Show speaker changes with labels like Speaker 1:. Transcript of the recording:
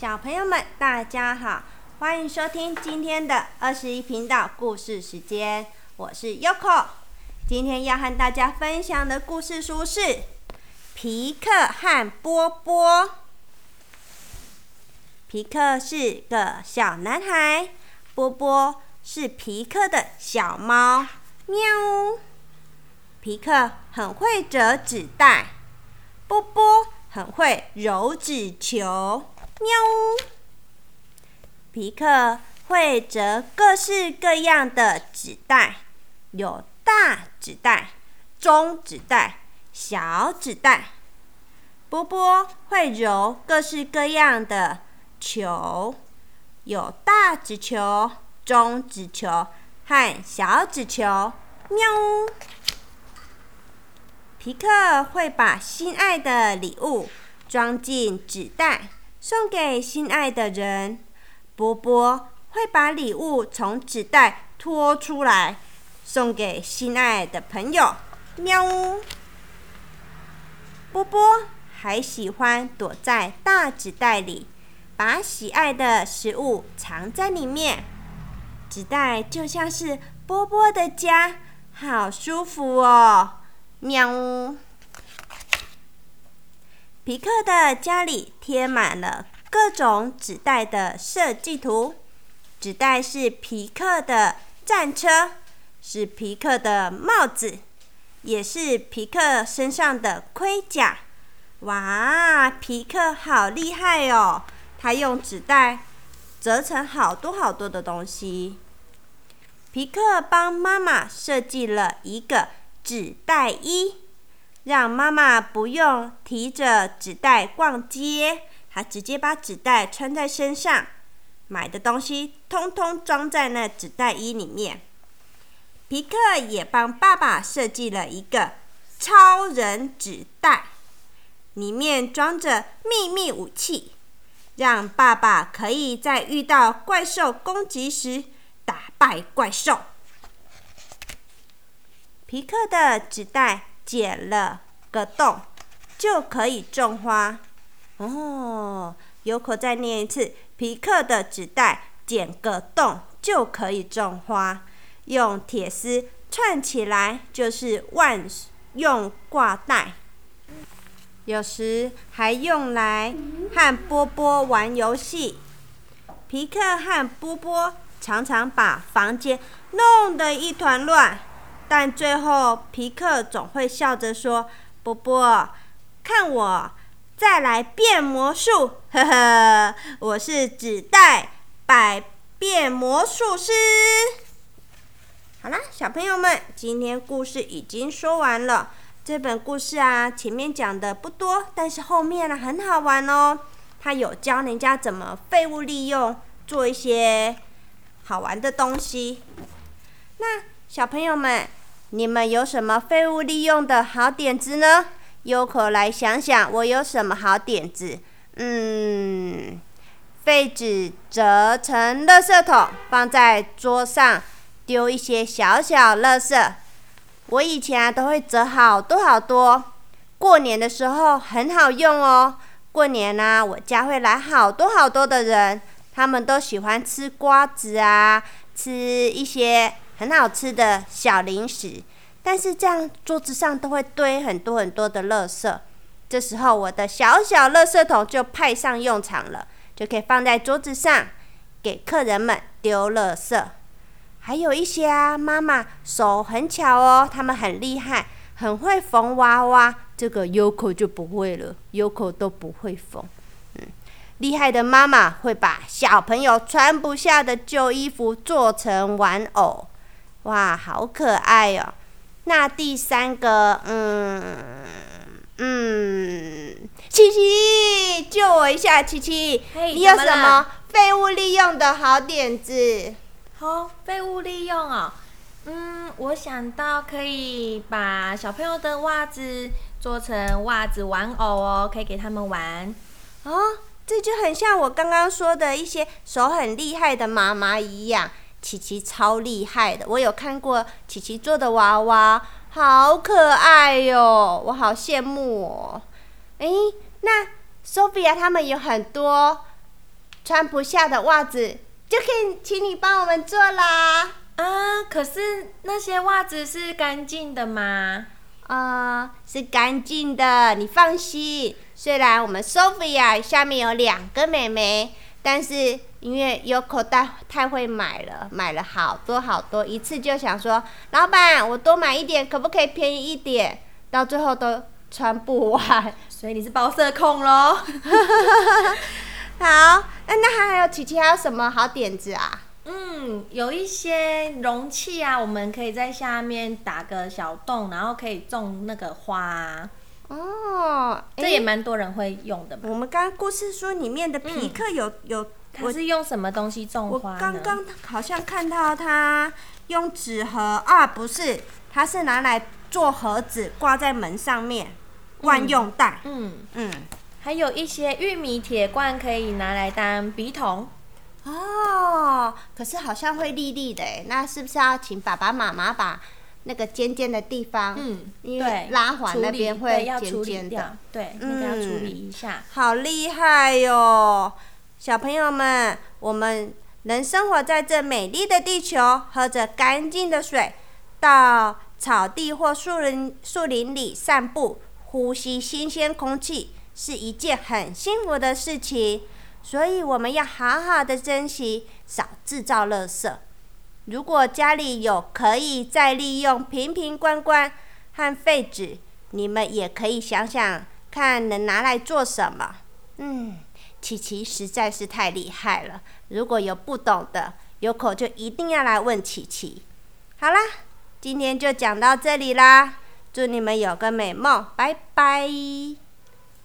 Speaker 1: 小朋友们，大家好，欢迎收听今天的二十一频道故事时间，我是 Yoko。今天要和大家分享的故事书是《皮克和波波》。皮克是个小男孩，波波是皮克的小猫，喵。皮克很会折纸袋，波波很会揉纸球，喵。皮克会折各式各样的纸袋，有大纸袋、中纸袋、小纸袋。波波会揉各式各样的。球有大纸球、中纸球和小纸球。喵！皮克会把心爱的礼物装进纸袋，送给心爱的人。波波会把礼物从纸袋拖出来，送给心爱的朋友。喵呜！波波还喜欢躲在大纸袋里。把喜爱的食物藏在里面，纸袋就像是波波的家，好舒服哦！喵呜。皮克的家里贴满了各种纸袋的设计图，纸袋是皮克的战车，是皮克的帽子，也是皮克身上的盔甲。哇，皮克好厉害哦！他用纸袋折成好多好多的东西。皮克帮妈妈设计了一个纸袋衣，让妈妈不用提着纸袋逛街，他直接把纸袋穿在身上，买的东西通通装在那纸袋衣里面。皮克也帮爸爸设计了一个超人纸袋，里面装着秘密武器。让爸爸可以在遇到怪兽攻击时打败怪兽。皮克的纸袋剪了个洞，就可以种花。哦，有口再念一次：皮克的纸袋剪个洞就可以种花，用铁丝串起来就是万用挂带。有时还用来和波波玩游戏。皮克和波波常常把房间弄得一团乱，但最后皮克总会笑着说：“波波，看我再来变魔术！呵呵，我是纸袋百变魔术师。”好啦，小朋友们，今天故事已经说完了。这本故事啊，前面讲的不多，但是后面呢很好玩哦。它有教人家怎么废物利用，做一些好玩的东西。那小朋友们，你们有什么废物利用的好点子呢？优可来想想，我有什么好点子？嗯，废纸折成垃圾桶，放在桌上，丢一些小小垃圾。我以前啊都会折好多好多，过年的时候很好用哦。过年呢，我家会来好多好多的人，他们都喜欢吃瓜子啊，吃一些很好吃的小零食。但是这样桌子上都会堆很多很多的垃圾，这时候我的小小垃圾桶就派上用场了，就可以放在桌子上，给客人们丢垃圾。还有一些啊，妈妈手很巧哦，他们很厉害，很会缝娃娃。这个 Yoko 就不会了，Yoko 都不会缝。嗯，厉害的妈妈会把小朋友穿不下的旧衣服做成玩偶，哇，好可爱哦。那第三个，嗯嗯，琪琪，救我一下，琪琪，你有什么废物利用的好点子？
Speaker 2: 好，废物利用哦。嗯，我想到可以把小朋友的袜子做成袜子玩偶哦，可以给他们玩。
Speaker 1: 哦，这就很像我刚刚说的一些手很厉害的妈妈一样。琪琪超厉害的，我有看过琪琪做的娃娃，好可爱哟，我好羡慕哦。诶，那 Sophia 他们有很多穿不下的袜子，就可以请你帮我们做啦。
Speaker 2: 啊，可是那些袜子是干净的吗？
Speaker 1: 啊，是干净的，你放心。虽然我们 Sophia 下面有两个妹妹，但是因为 Yoko 太太会买了，买了好多好多，一次就想说，老板，我多买一点，可不可以便宜一点？到最后都穿不完。
Speaker 2: 所以你是包色控喽。
Speaker 1: 好，那那还有琪琪还有什么好点子啊？
Speaker 2: 嗯，有一些容器啊，我们可以在下面打个小洞，然后可以种那个花。
Speaker 1: 哦，
Speaker 2: 这也蛮多人会用的吧？
Speaker 1: 我们刚刚故事书里面的皮克有有，
Speaker 2: 我是用什么东西种花
Speaker 1: 我刚刚好像看到他用纸盒啊，不是，他是拿来做盒子挂在门上面，万用袋。
Speaker 2: 嗯嗯，还有一些玉米铁罐可以拿来当笔筒。
Speaker 1: 哦，可是好像会立立的哎，那是不是要请爸爸妈妈把？那个尖尖的地方，
Speaker 2: 嗯，
Speaker 1: 因为拉环那边会尖尖
Speaker 2: 的，对，那个要处理一下。
Speaker 1: 好厉害哟，小朋友们，我们能生活在这美丽的地球，喝着干净的水，到草地或树林树林里散步，呼吸新鲜空气，是一件很幸福的事情。所以我们要好好的珍惜，少制造垃圾。如果家里有可以再利用瓶瓶罐罐和废纸，你们也可以想想看能拿来做什么。嗯，琪琪实在是太厉害了。如果有不懂的，有口就一定要来问琪琪。好啦，今天就讲到这里啦，祝你们有个美梦，拜拜。